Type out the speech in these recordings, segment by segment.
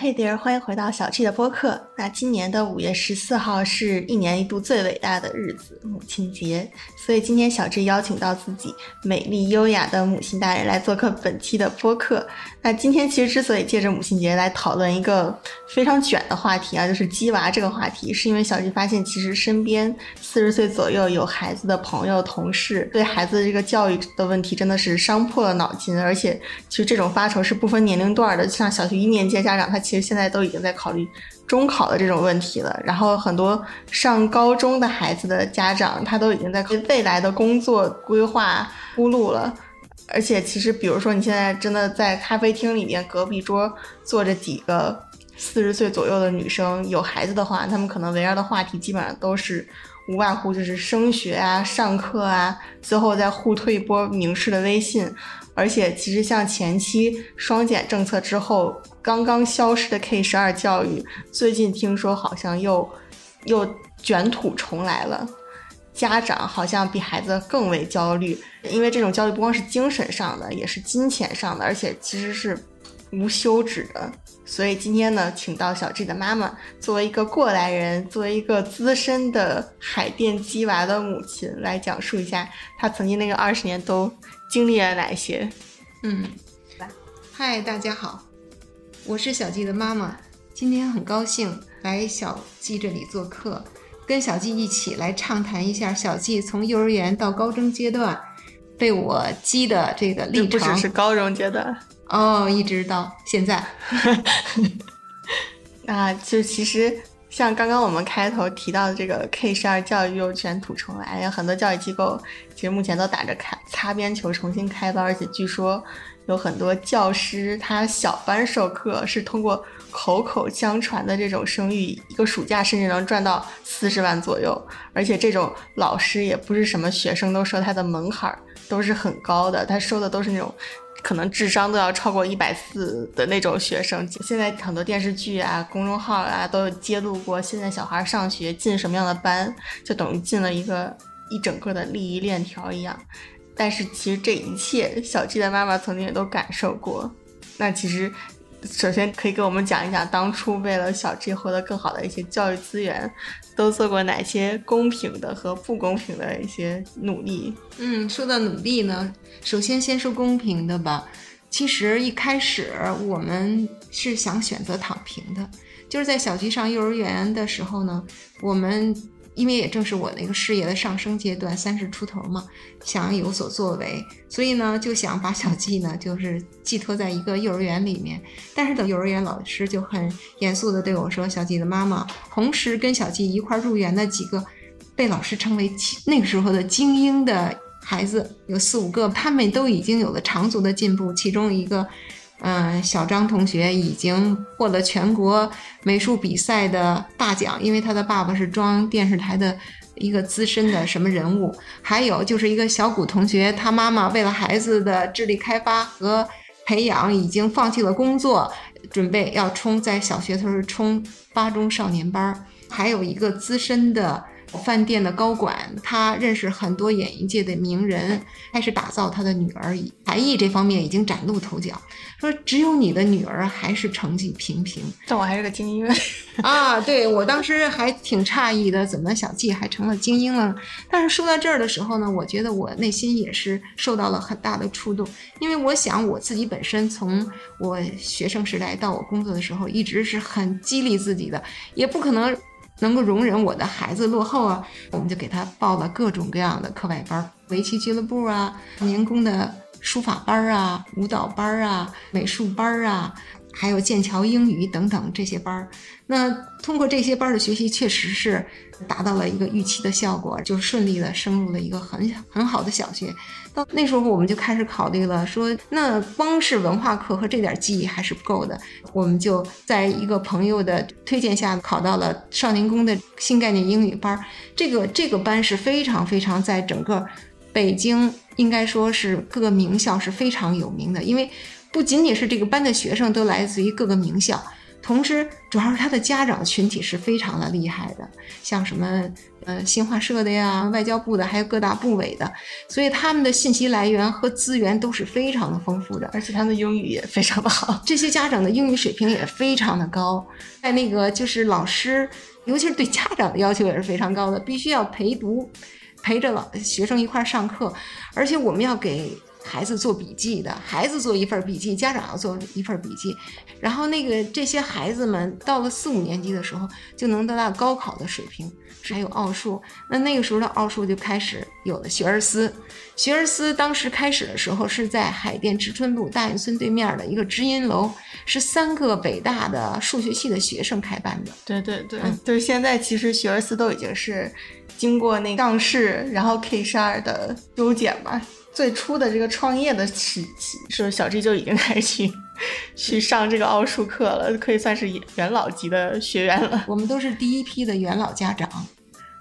嘿，dear，欢迎回到小 G 的播客。那今年的五月十四号是一年一度最伟大的日子——母亲节，所以今天小 G 邀请到自己美丽优雅的母亲大人来做客本期的播客。那今天其实之所以借着母亲节来讨论一个非常卷的话题啊，就是鸡娃这个话题，是因为小 G 发现其实身边四十岁左右有孩子的朋友、同事对孩子这个教育的问题真的是伤破了脑筋，而且其实这种发愁是不分年龄段的，像小学一年级的家长，他其实现在都已经在考虑中考的这种问题了。然后很多上高中的孩子的家长，他都已经在为未来的工作规划铺路了。而且其实，比如说你现在真的在咖啡厅里面，隔壁桌坐着几个四十岁左右的女生，有孩子的话，他们可能围绕的话题基本上都是无外乎就是升学啊、上课啊，最后再互推一波名师的微信。而且其实像前期双减政策之后刚刚消失的 K 十二教育，最近听说好像又又卷土重来了。家长好像比孩子更为焦虑，因为这种焦虑不光是精神上的，也是金钱上的，而且其实是无休止的。所以今天呢，请到小 G 的妈妈，作为一个过来人，作为一个资深的海淀鸡娃的母亲，来讲述一下她曾经那个二十年都经历了哪些。嗯，嗨，大家好，我是小季的妈妈，今天很高兴来小季这里做客。跟小季一起来畅谈一下小季从幼儿园到高中阶段被我激的这个历程，不只是高中阶段哦，一直到现在。那就其实像刚刚我们开头提到的这个 K 十二教育又卷土重来，有很多教育机构其实目前都打着开擦边球重新开班，而且据说有很多教师他小班授课是通过。口口相传的这种声誉，一个暑假甚至能赚到四十万左右，而且这种老师也不是什么学生都收，他的门槛都是很高的，他收的都是那种可能智商都要超过一百四的那种学生。现在很多电视剧啊、公众号啊都有揭露过，现在小孩上学进什么样的班，就等于进了一个一整个的利益链条一样。但是其实这一切，小 G 的妈妈曾经也都感受过。那其实。首先，可以给我们讲一讲当初为了小 G 获得更好的一些教育资源，都做过哪些公平的和不公平的一些努力。嗯，说到努力呢，首先先说公平的吧。其实一开始我们是想选择躺平的，就是在小 G 上幼儿园的时候呢，我们。因为也正是我那个事业的上升阶段，三十出头嘛，想要有所作为，所以呢，就想把小季呢，就是寄托在一个幼儿园里面。但是等幼儿园老师就很严肃地对我说：“小季的妈妈，同时跟小季一块入园的几个被老师称为那个时候的精英的孩子，有四五个，他们都已经有了长足的进步。其中一个。”嗯，小张同学已经获得全国美术比赛的大奖，因为他的爸爸是中央电视台的一个资深的什么人物。还有就是一个小谷同学，他妈妈为了孩子的智力开发和培养，已经放弃了工作，准备要冲在小学的时候冲八中少年班。还有一个资深的。饭店的高管，他认识很多演艺界的名人，开始打造他的女儿，才艺这方面已经崭露头角。说只有你的女儿还是成绩平平，但我还是个精英 啊！对我当时还挺诧异的，怎么小季还成了精英了？但是说到这儿的时候呢，我觉得我内心也是受到了很大的触动，因为我想我自己本身从我学生时代到我工作的时候，一直是很激励自己的，也不可能。能够容忍我的孩子落后啊，我们就给他报了各种各样的课外班，围棋俱乐部啊，年工的书法班啊，舞蹈班啊，美术班啊。还有剑桥英语等等这些班儿，那通过这些班儿的学习，确实是达到了一个预期的效果，就顺利的升入了一个很很好的小学。到那时候，我们就开始考虑了，说那光是文化课和这点记忆还是不够的，我们就在一个朋友的推荐下考到了少年宫的新概念英语班。这个这个班是非常非常在整个北京应该说是各个名校是非常有名的，因为。不仅仅是这个班的学生都来自于各个名校，同时，主要是他的家长群体是非常的厉害的，像什么呃新华社的呀、外交部的，还有各大部委的，所以他们的信息来源和资源都是非常的丰富的，而且他们的英语也非常的好。这些家长的英语水平也非常的高，在那个就是老师，尤其是对家长的要求也是非常高的，必须要陪读，陪着老学生一块儿上课，而且我们要给。孩子做笔记的，孩子做一份笔记，家长要做一份笔记，然后那个这些孩子们到了四五年级的时候，就能得到高考的水平，还有奥数。那那个时候的奥数就开始有了学而思，学而思当时开始的时候是在海淀知春路大运村对面的一个知音楼，是三个北大的数学系的学生开办的。对对对，就是现在其实学而思都已经是经过那上市，然后 K 十二的优检嘛。最初的这个创业的时期，是小 G 就已经开始去去上这个奥数课了，可以算是元老级的学员了。我们都是第一批的元老家长。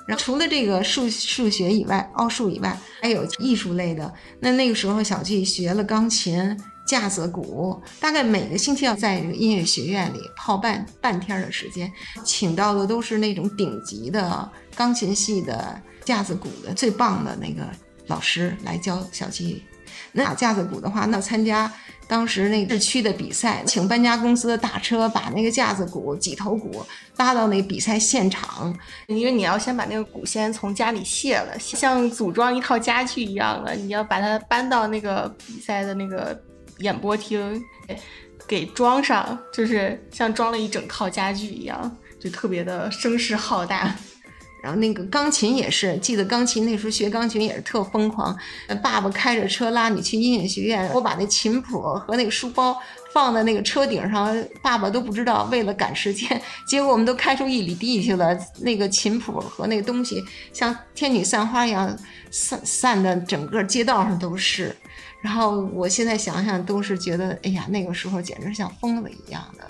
然后除了这个数数学以外，奥数以外，还有艺术类的。那那个时候，小 G 学了钢琴、架子鼓，大概每个星期要在这个音乐学院里泡半半天的时间，请到的都是那种顶级的钢琴系的、架子鼓的最棒的那个。老师来教小鸡，那打架子鼓的话，那参加当时那个市区的比赛，请搬家公司的大车把那个架子鼓几头鼓拉到那个比赛现场，因为你要先把那个鼓先从家里卸了，像组装一套家具一样的，你要把它搬到那个比赛的那个演播厅，给装上，就是像装了一整套家具一样，就特别的声势浩大。然后那个钢琴也是，记得钢琴那时候学钢琴也是特疯狂。爸爸开着车拉你去音乐学院，我把那琴谱和那个书包放在那个车顶上，爸爸都不知道，为了赶时间，结果我们都开出一里地去了。那个琴谱和那个东西像天女散花一样散散的，整个街道上都是。然后我现在想想，都是觉得，哎呀，那个时候简直像疯子一样的。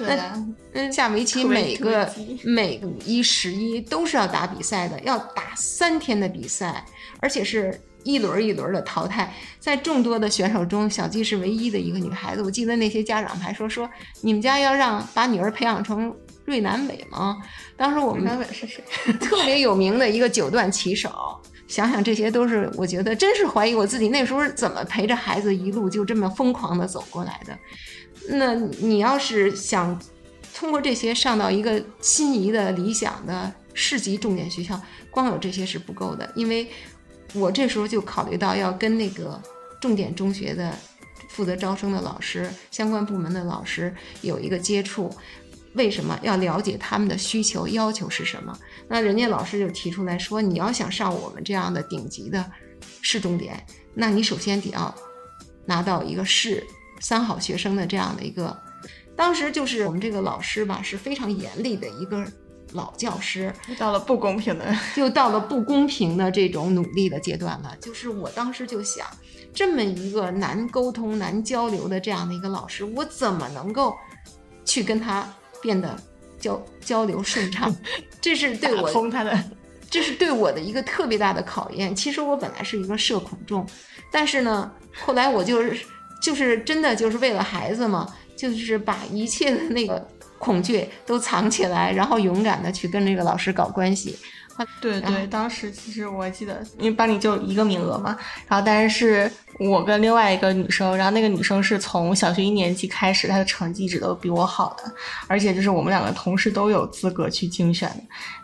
那嗯，下围棋每个每个一十一都是要打比赛的，要打三天的比赛，而且是一轮一轮的淘汰。在众多的选手中，小季是唯一的一个女孩子。我记得那些家长还说说，你们家要让把女儿培养成瑞南美吗？当时我们南伟是谁？特别有名的一个九段棋手。想想这些都是，我觉得真是怀疑我自己那时候怎么陪着孩子一路就这么疯狂的走过来的。那你要是想通过这些上到一个心仪的理想的市级重点学校，光有这些是不够的，因为我这时候就考虑到要跟那个重点中学的负责招生的老师、相关部门的老师有一个接触。为什么要了解他们的需求要求是什么？那人家老师就提出来说，你要想上我们这样的顶级的市重点，那你首先得要拿到一个市。三好学生的这样的一个，当时就是我们这个老师吧，是非常严厉的一个老教师，到了不公平的，又到了不公平的这种努力的阶段了。就是我当时就想，这么一个难沟通、难交流的这样的一个老师，我怎么能够去跟他变得交交流顺畅？这是对我通他的，这是对我的一个特别大的考验。其实我本来是一个社恐症，但是呢，后来我就是。就是真的就是为了孩子嘛，就是把一切的那个恐惧都藏起来，然后勇敢的去跟这个老师搞关系。对对，当时其实我记得，因为班里就一个名额嘛，然后但是是我跟另外一个女生，然后那个女生是从小学一年级开始，她的成绩一直都比我好的，而且就是我们两个同时都有资格去竞选，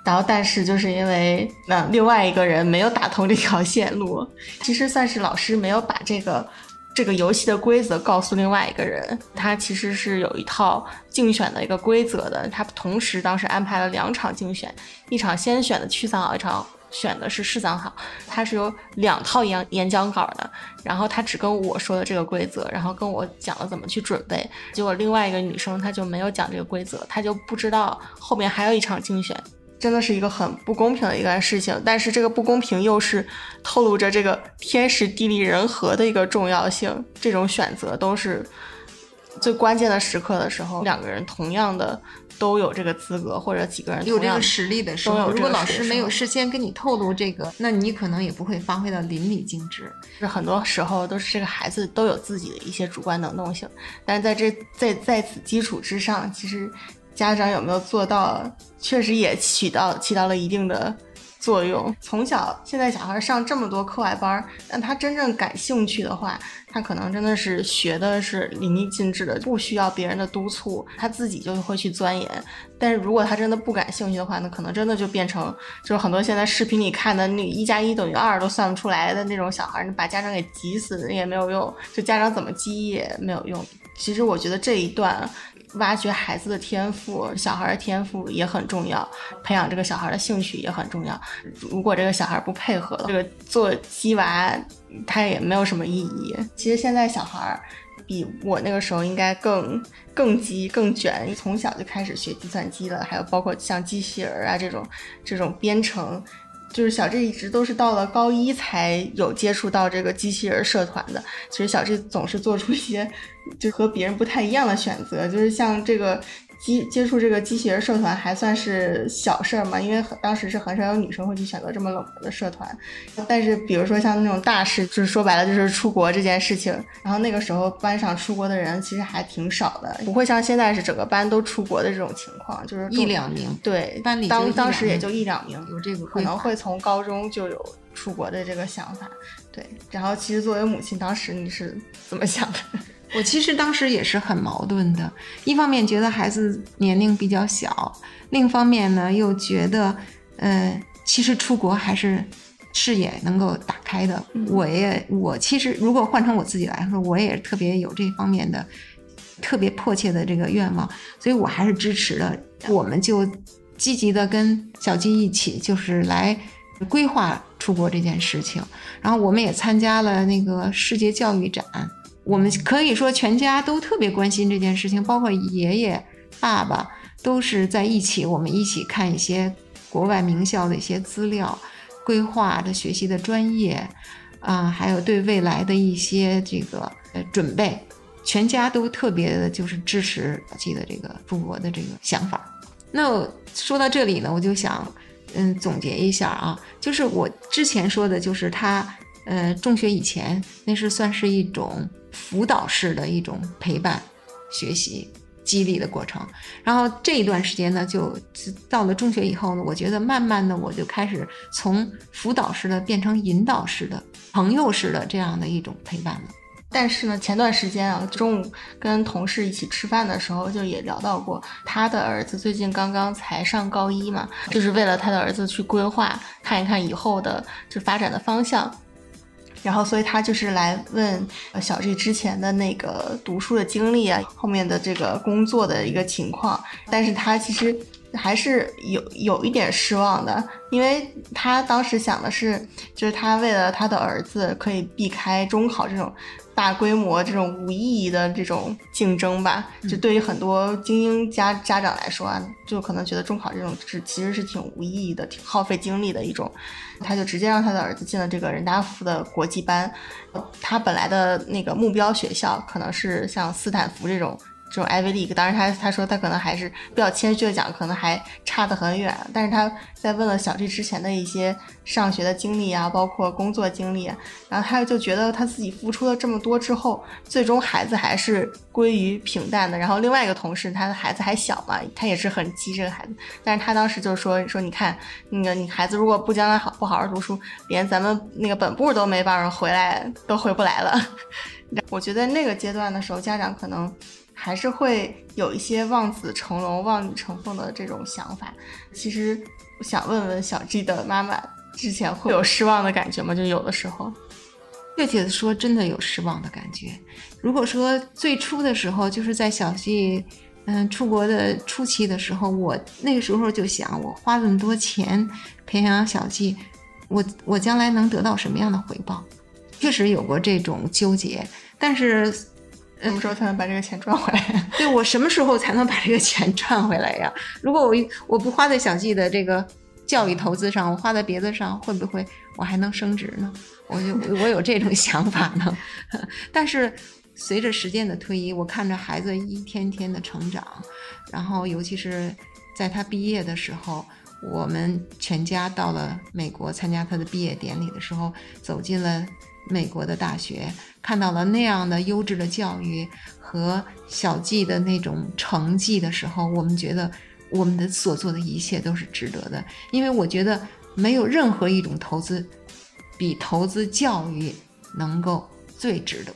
然后但是就是因为那另外一个人没有打通这条线路，其实算是老师没有把这个。这个游戏的规则告诉另外一个人，他其实是有一套竞选的一个规则的。他同时当时安排了两场竞选，一场先选的区三好，一场选的是市三好。他是有两套演演讲稿的，然后他只跟我说的这个规则，然后跟我讲了怎么去准备。结果另外一个女生她就没有讲这个规则，她就不知道后面还有一场竞选。真的是一个很不公平的一件事情，但是这个不公平又是透露着这个天时地利人和的一个重要性。这种选择都是最关键的时刻的时候，两个人同样的都有这个资格，或者几个人有这个实力的时候，如果老师没有事先跟你透露这个，那你可能也不会发挥到淋漓尽致。是很多时候都是这个孩子都有自己的一些主观能动性，但是在这在在此基础之上，其实家长有没有做到，确实也起到起到了一定的作用。从小现在小孩上这么多课外班儿，但他真正感兴趣的话，他可能真的是学的是淋漓尽致的，不需要别人的督促，他自己就会去钻研。但是如果他真的不感兴趣的话，那可能真的就变成就是很多现在视频里看的那一加一等于二都算不出来的那种小孩儿，把家长给急死也没有用，就家长怎么激也没有用。其实我觉得这一段挖掘孩子的天赋，小孩的天赋也很重要，培养这个小孩的兴趣也很重要。如果这个小孩不配合，这个做鸡娃他也没有什么意义。其实现在小孩比我那个时候应该更更急更卷，从小就开始学计算机了，还有包括像机器人啊这种这种编程。就是小智一直都是到了高一才有接触到这个机器人社团的。其实小智总是做出一些就和别人不太一样的选择，就是像这个机接触这个机器人社团还算是小事儿嘛，因为很当时是很少有女生会去选择这么冷门的社团。但是比如说像那种大事，就是说白了就是出国这件事情，然后那个时候班上出国的人其实还挺少的，不会像现在是整个班都出国的这种情况，就是一两名对班里当当时也就一两名，有这个可能会从高中就有出国的这个想法，对。然后其实作为母亲，当时你是怎么想的？我其实当时也是很矛盾的，一方面觉得孩子年龄比较小，另一方面呢又觉得，呃，其实出国还是视野能够打开的。我也我其实如果换成我自己来说，我也特别有这方面的特别迫切的这个愿望，所以我还是支持的。我们就积极的跟小鸡一起，就是来规划出国这件事情。然后我们也参加了那个世界教育展。我们可以说全家都特别关心这件事情，包括爷爷、爸爸都是在一起，我们一起看一些国外名校的一些资料，规划的学习的专业，啊、还有对未来的一些这个呃准备，全家都特别的就是支持小七的这个出国的这个想法。那说到这里呢，我就想嗯总结一下啊，就是我之前说的，就是他呃中学以前那是算是一种辅导式的一种陪伴、学习、激励的过程。然后这一段时间呢，就到了中学以后呢，我觉得慢慢的我就开始从辅导式的变成引导式的、朋友式的这样的一种陪伴了。但是呢，前段时间啊，中午跟同事一起吃饭的时候，就也聊到过，他的儿子最近刚刚才上高一嘛，就是为了他的儿子去规划，看一看以后的就发展的方向。然后，所以他就是来问小 G 之前的那个读书的经历啊，后面的这个工作的一个情况。但是他其实还是有有一点失望的，因为他当时想的是，就是他为了他的儿子可以避开中考这种大规模、这种无意义的这种竞争吧。就对于很多精英家家长来说啊，就可能觉得中考这种是其实是挺无意义的、挺耗费精力的一种。他就直接让他的儿子进了这个人大附的国际班。他本来的那个目标学校可能是像斯坦福这种这种 Ivy League，当然他他说他可能还是比较谦虚的讲，可能还差得很远。但是他在问了小 G 之前的一些上学的经历啊，包括工作经历，然后他就觉得他自己付出了这么多之后，最终孩子还是归于平淡的。然后另外一个同事，他的孩子还小嘛，他也是很急这个孩子，但是他当时就说说你看那个你孩子如果不将来好不好好读书，连咱们那个本部都没办法回来，都回不来了。我觉得那个阶段的时候，家长可能还是会有一些望子成龙、望女成凤的这种想法。其实想问问小 G 的妈妈，之前会有失望的感觉吗？就有的时候，确切的说，真的有失望的感觉。如果说最初的时候，就是在小 G 嗯出国的初期的时候，我那个时候就想，我花这么多钱培养小 G，我我将来能得到什么样的回报？确实有过这种纠结，但是什么时候才能把这个钱赚回来？对我什么时候才能把这个钱赚回来呀？如果我我不花在小季的这个教育投资上，我花在别的上，会不会我还能升值呢？我就我有这种想法呢。但是随着时间的推移，我看着孩子一天天的成长，然后尤其是在他毕业的时候，我们全家到了美国参加他的毕业典礼的时候，走进了美国的大学，看到了那样的优质的教育和小季的那种成绩的时候，我们觉得我们的所做的一切都是值得的，因为我觉得没有任何一种投资比投资教育能够最值得。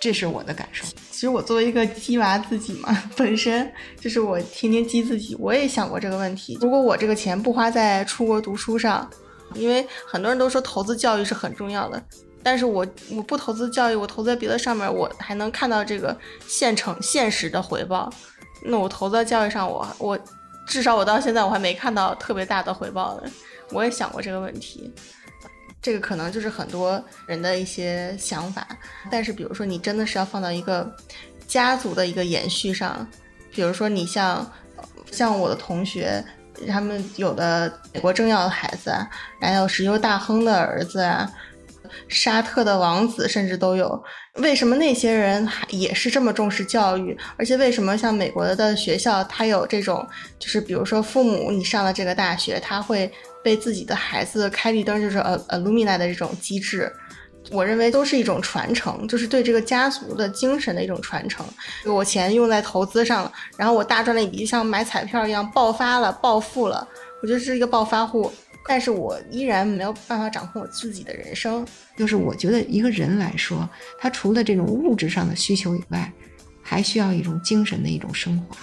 这是我的感受。其实我作为一个鸡娃自己嘛，本身就是我天天鸡自己，我也想过这个问题。如果我这个钱不花在出国读书上，因为很多人都说投资教育是很重要的，但是我我不投资教育，我投资在别的上面，我还能看到这个现成现实的回报。那我投资在教育上，我我至少我到现在我还没看到特别大的回报的。我也想过这个问题。这个可能就是很多人的一些想法，但是比如说你真的是要放到一个家族的一个延续上，比如说你像像我的同学，他们有的美国政要的孩子，还有石油大亨的儿子啊，沙特的王子甚至都有。为什么那些人还也是这么重视教育？而且为什么像美国的学校，他有这种就是比如说父母你上了这个大学，他会。被自己的孩子开绿灯，就是呃呃 Lumina 的这种机制，我认为都是一种传承，就是对这个家族的精神的一种传承。我钱用在投资上了，然后我大赚了一笔，像买彩票一样爆发了、暴富了，我觉得是一个暴发户。但是我依然没有办法掌控我自己的人生。就是我觉得一个人来说，他除了这种物质上的需求以外，还需要一种精神的一种升华，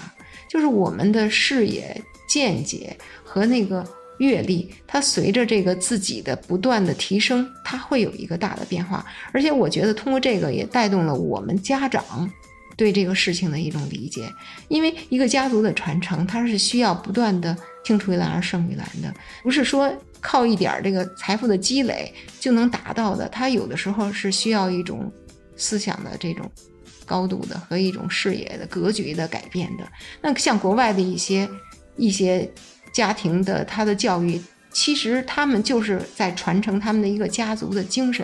就是我们的视野、见解和那个。阅历，它随着这个自己的不断的提升，它会有一个大的变化。而且我觉得通过这个也带动了我们家长对这个事情的一种理解。因为一个家族的传承，它是需要不断的青出于蓝而胜于蓝的，不是说靠一点这个财富的积累就能达到的。它有的时候是需要一种思想的这种高度的和一种视野的格局的改变的。那像国外的一些一些。家庭的他的教育，其实他们就是在传承他们的一个家族的精神。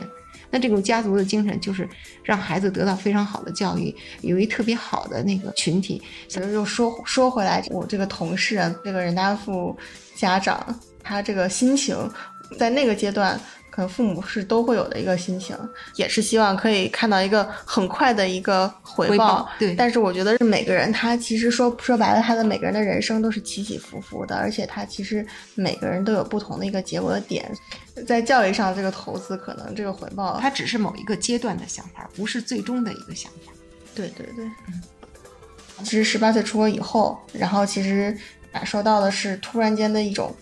那这种家族的精神，就是让孩子得到非常好的教育，有一特别好的那个群体。其实又说说回来，我这个同事，这个任大富家长，他这个心情，在那个阶段。可能父母是都会有的一个心情，也是希望可以看到一个很快的一个回报。对，但是我觉得是每个人，他其实说说白了，他的每个人的人生都是起起伏伏的，而且他其实每个人都有不同的一个结果的点。在教育上，这个投资可能这个回报，它只是某一个阶段的想法，不是最终的一个想法。对对对，嗯。其实十八岁出国以后，然后其实感受到的是突然间的一种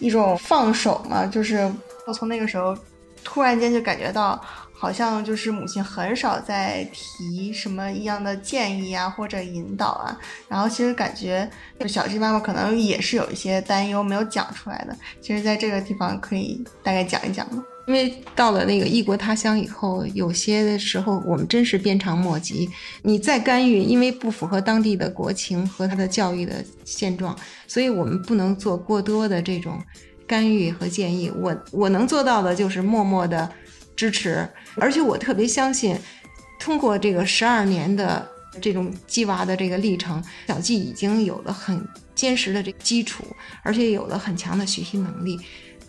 一种放手嘛，就是。我从那个时候，突然间就感觉到，好像就是母亲很少在提什么一样的建议啊，或者引导啊。然后其实感觉，就小鸡妈妈可能也是有一些担忧没有讲出来的。其实，在这个地方可以大概讲一讲吗？因为到了那个异国他乡以后，有些的时候我们真是鞭长莫及。你再干预，因为不符合当地的国情和他的教育的现状，所以我们不能做过多的这种。干预和建议，我我能做到的就是默默的支持，而且我特别相信，通过这个十二年的这种鸡娃的这个历程，小季已经有了很坚实的这个基础，而且有了很强的学习能力。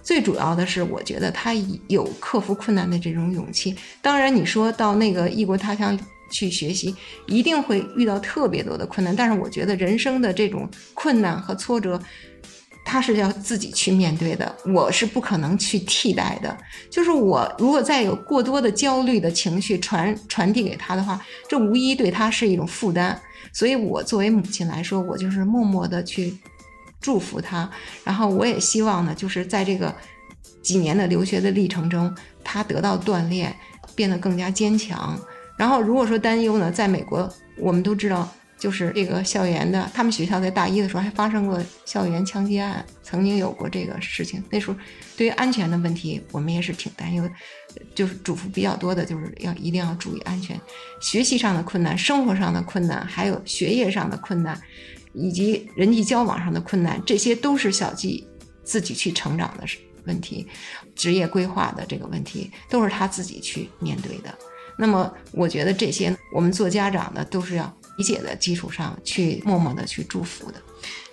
最主要的是，我觉得他有克服困难的这种勇气。当然，你说到那个异国他乡去学习，一定会遇到特别多的困难，但是我觉得人生的这种困难和挫折。他是要自己去面对的，我是不可能去替代的。就是我如果再有过多的焦虑的情绪传传递给他的话，这无疑对他是一种负担。所以，我作为母亲来说，我就是默默的去祝福他。然后，我也希望呢，就是在这个几年的留学的历程中，他得到锻炼，变得更加坚强。然后，如果说担忧呢，在美国，我们都知道。就是这个校园的，他们学校在大一的时候还发生过校园枪击案，曾经有过这个事情。那时候对于安全的问题，我们也是挺担忧，就是嘱咐比较多的，就是要一定要注意安全。学习上的困难、生活上的困难，还有学业上的困难，以及人际交往上的困难，这些都是小季自己去成长的问题，职业规划的这个问题，都是他自己去面对的。那么我觉得这些我们做家长的都是要理解的基础上去默默的去祝福的。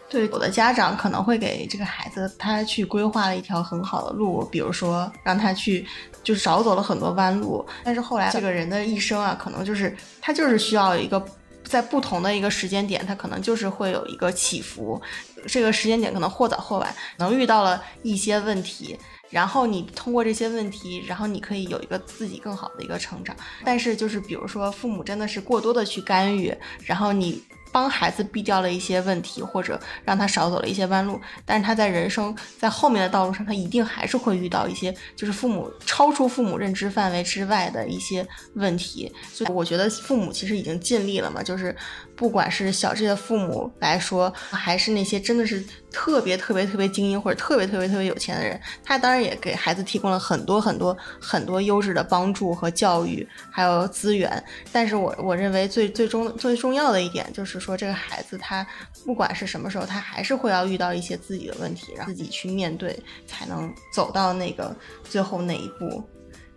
对，有的家长可能会给这个孩子他去规划了一条很好的路，比如说让他去就少走了很多弯路，但是后来这个人的一生啊，可能就是他就是需要一个在不同的一个时间点，它可能就是会有一个起伏，这个时间点可能或早或晚，能遇到了一些问题。然后你通过这些问题，然后你可以有一个自己更好的一个成长。但是就是比如说父母真的是过多的去干预，然后你。帮孩子避掉了一些问题，或者让他少走了一些弯路，但是他在人生在后面的道路上，他一定还是会遇到一些就是父母超出父母认知范围之外的一些问题。所以我觉得父母其实已经尽力了嘛，就是不管是小智的父母来说，还是那些真的是特别特别特别精英或者特别特别特别有钱的人，他当然也给孩子提供了很多很多很多优质的帮助和教育，还有资源。但是我我认为最最终最重要的一点就是。说这个孩子他不管是什么时候，他还是会要遇到一些自己的问题，然后自己去面对，才能走到那个最后那一步。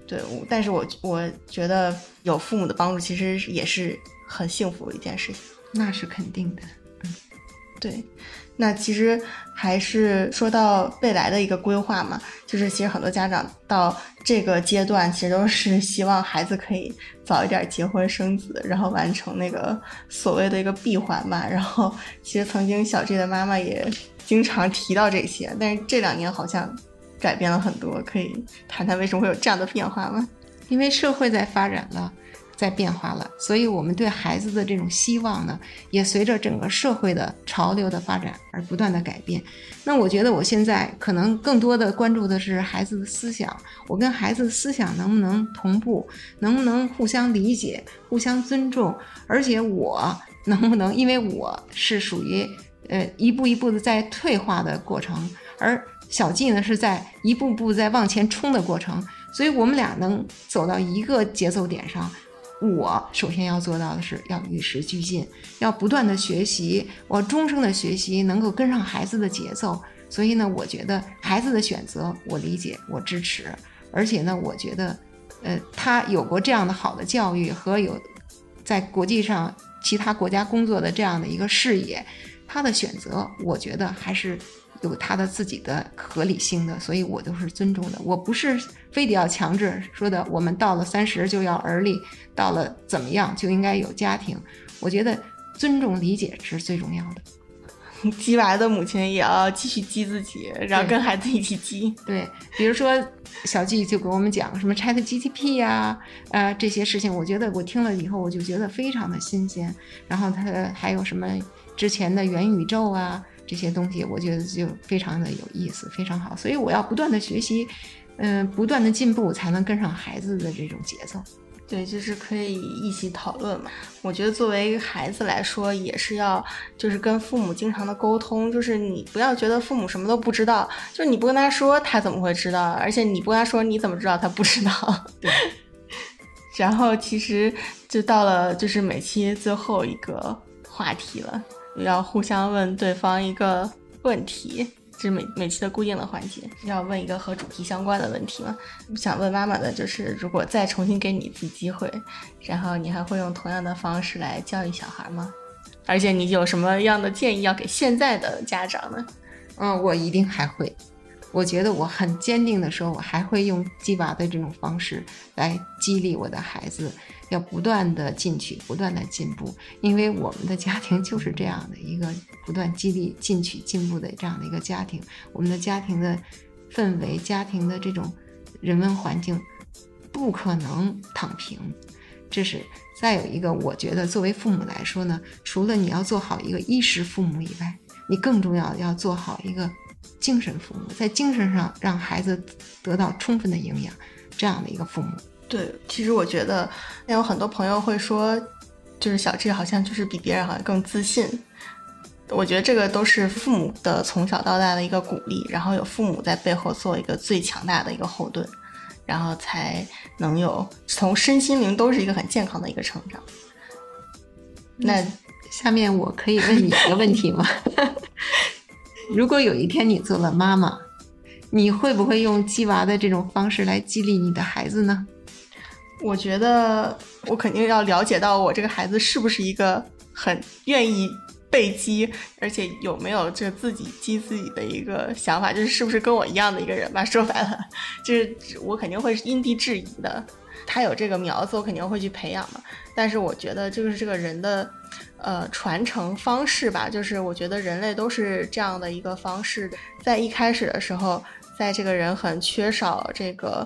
对，但是我我觉得有父母的帮助，其实也是很幸福的一件事情。那是肯定的。嗯，对。那其实还是说到未来的一个规划嘛，就是其实很多家长到这个阶段，其实都是希望孩子可以早一点结婚生子，然后完成那个所谓的一个闭环吧。然后其实曾经小 G 的妈妈也经常提到这些，但是这两年好像改变了很多。可以谈谈为什么会有这样的变化吗？因为社会在发展了。在变化了，所以我们对孩子的这种希望呢，也随着整个社会的潮流的发展而不断的改变。那我觉得我现在可能更多的关注的是孩子的思想，我跟孩子的思想能不能同步，能不能互相理解、互相尊重，而且我能不能，因为我是属于呃一步一步的在退化的过程，而小季呢是在一步步在往前冲的过程，所以我们俩能走到一个节奏点上。我首先要做到的是要与时俱进，要不断的学习，我终生的学习能够跟上孩子的节奏。所以呢，我觉得孩子的选择我理解，我支持。而且呢，我觉得，呃，他有过这样的好的教育和有在国际上其他国家工作的这样的一个视野，他的选择，我觉得还是。有他的自己的合理性的，所以我都是尊重的。我不是非得要强制说的，我们到了三十就要而立，到了怎么样就应该有家庭。我觉得尊重理解是最重要的。鸡娃的母亲也要继续激自己，然后跟孩子一起激。对，比如说小季就给我们讲什么 Chat GTP 呀，呃这些事情，我觉得我听了以后我就觉得非常的新鲜。然后他还有什么之前的元宇宙啊。这些东西我觉得就非常的有意思，非常好，所以我要不断的学习，嗯，不断的进步，才能跟上孩子的这种节奏。对，就是可以一起讨论嘛。我觉得作为孩子来说，也是要就是跟父母经常的沟通，就是你不要觉得父母什么都不知道，就是你不跟他说，他怎么会知道？而且你不跟他说，你怎么知道他不知道？对。然后其实就到了就是每期最后一个话题了。要互相问对方一个问题，这是每每期的固定的环节。要问一个和主题相关的问题嘛？想问妈妈的就是，如果再重新给你一次机会，然后你还会用同样的方式来教育小孩吗？而且你有什么样的建议要给现在的家长呢？嗯，我一定还会。我觉得我很坚定的说，我还会用鸡娃的这种方式来激励我的孩子。要不断的进取，不断的进步，因为我们的家庭就是这样的一个不断激励进取进步的这样的一个家庭。我们的家庭的氛围，家庭的这种人文环境，不可能躺平。这是再有一个，我觉得作为父母来说呢，除了你要做好一个衣食父母以外，你更重要要做好一个精神父母，在精神上让孩子得到充分的营养，这样的一个父母。对，其实我觉得，有很多朋友会说，就是小智好像就是比别人好像更自信。我觉得这个都是父母的从小到大的一个鼓励，然后有父母在背后做一个最强大的一个后盾，然后才能有从身心灵都是一个很健康的一个成长。那下面我可以问你一个问题吗？如果有一天你做了妈妈，你会不会用鸡娃的这种方式来激励你的孩子呢？我觉得我肯定要了解到我这个孩子是不是一个很愿意被激，而且有没有这自己激自己的一个想法，就是是不是跟我一样的一个人吧。说白了，就是我肯定会因地制宜的。他有这个苗子，我肯定会去培养嘛。但是我觉得就是这个人的，呃，传承方式吧，就是我觉得人类都是这样的一个方式，在一开始的时候，在这个人很缺少这个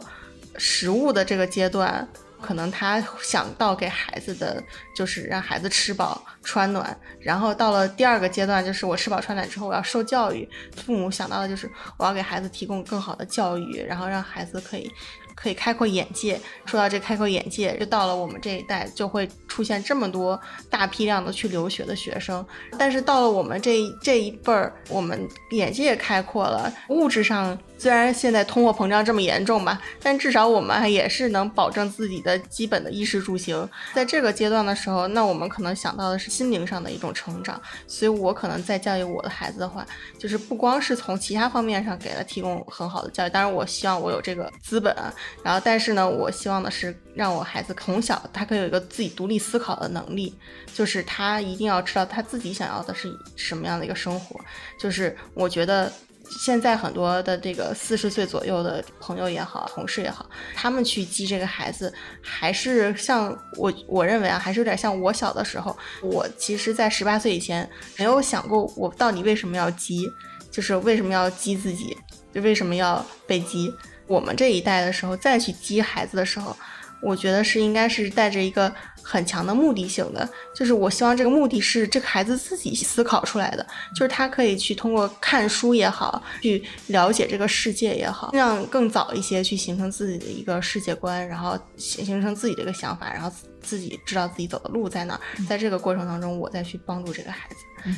食物的这个阶段。可能他想到给孩子的就是让孩子吃饱穿暖，然后到了第二个阶段，就是我吃饱穿暖之后我要受教育，父母想到的就是我要给孩子提供更好的教育，然后让孩子可以可以开阔眼界。说到这开阔眼界，就到了我们这一代就会出现这么多大批量的去留学的学生。但是到了我们这这一辈儿，我们眼界也开阔了，物质上。虽然现在通货膨胀这么严重吧，但至少我们也是能保证自己的基本的衣食住行。在这个阶段的时候，那我们可能想到的是心灵上的一种成长。所以我可能在教育我的孩子的话，就是不光是从其他方面上给他提供很好的教育，当然我希望我有这个资本。然后，但是呢，我希望的是让我孩子从小他可以有一个自己独立思考的能力，就是他一定要知道他自己想要的是什么样的一个生活。就是我觉得。现在很多的这个四十岁左右的朋友也好，同事也好，他们去激这个孩子，还是像我我认为啊，还是有点像我小的时候。我其实，在十八岁以前，没有想过我到底为什么要激，就是为什么要激自己，就为什么要被激。我们这一代的时候再去激孩子的时候。我觉得是应该是带着一个很强的目的性的，就是我希望这个目的是这个孩子自己思考出来的，就是他可以去通过看书也好，去了解这个世界也好，让更早一些去形成自己的一个世界观，然后形形成自己的一个想法，然后自己知道自己走的路在哪，在这个过程当中，我再去帮助这个孩子。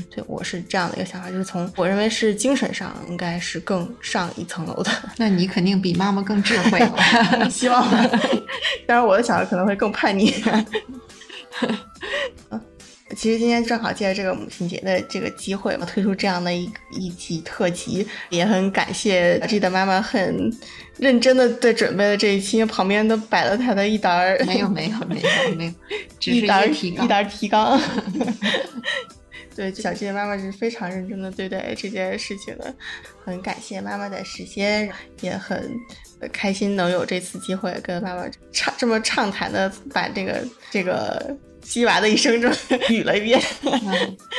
对，我是这样的一个想法，就是从我认为是精神上应该是更上一层楼的。那你肯定比妈妈更智慧，希望。当然，我的小孩可能会更叛逆。其实今天正好借着这个母亲节的这个机会嘛，推出这样的一一集特辑，也很感谢 G 的妈妈很认真的在准备了这一期，旁边都摆了她的一沓儿没有没有没有没有，一沓一沓提纲。对，小七的妈妈是非常认真的对待这件事情的，很感谢妈妈的时间，也很开心能有这次机会跟妈妈畅这么畅谈的把这个这个鸡娃的一生中捋了一遍，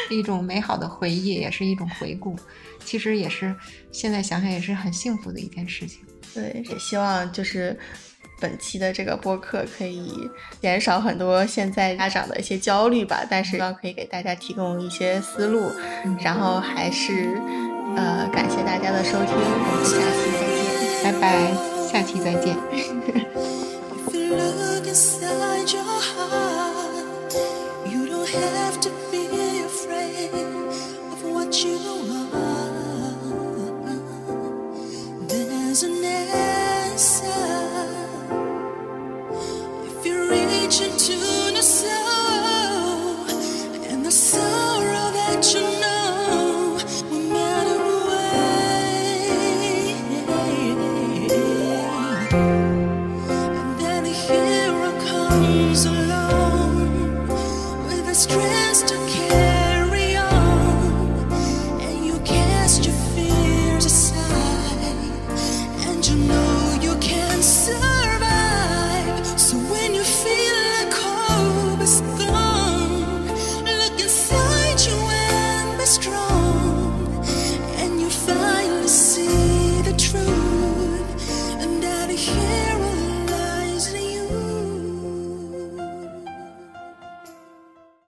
一种美好的回忆，也是一种回顾，其实也是现在想想也是很幸福的一件事情。对，也希望就是。本期的这个播客可以减少很多现在家长的一些焦虑吧，但是希望可以给大家提供一些思路，然后还是呃感谢大家的收听，我们下期再见，拜拜，下期再见。stress to carry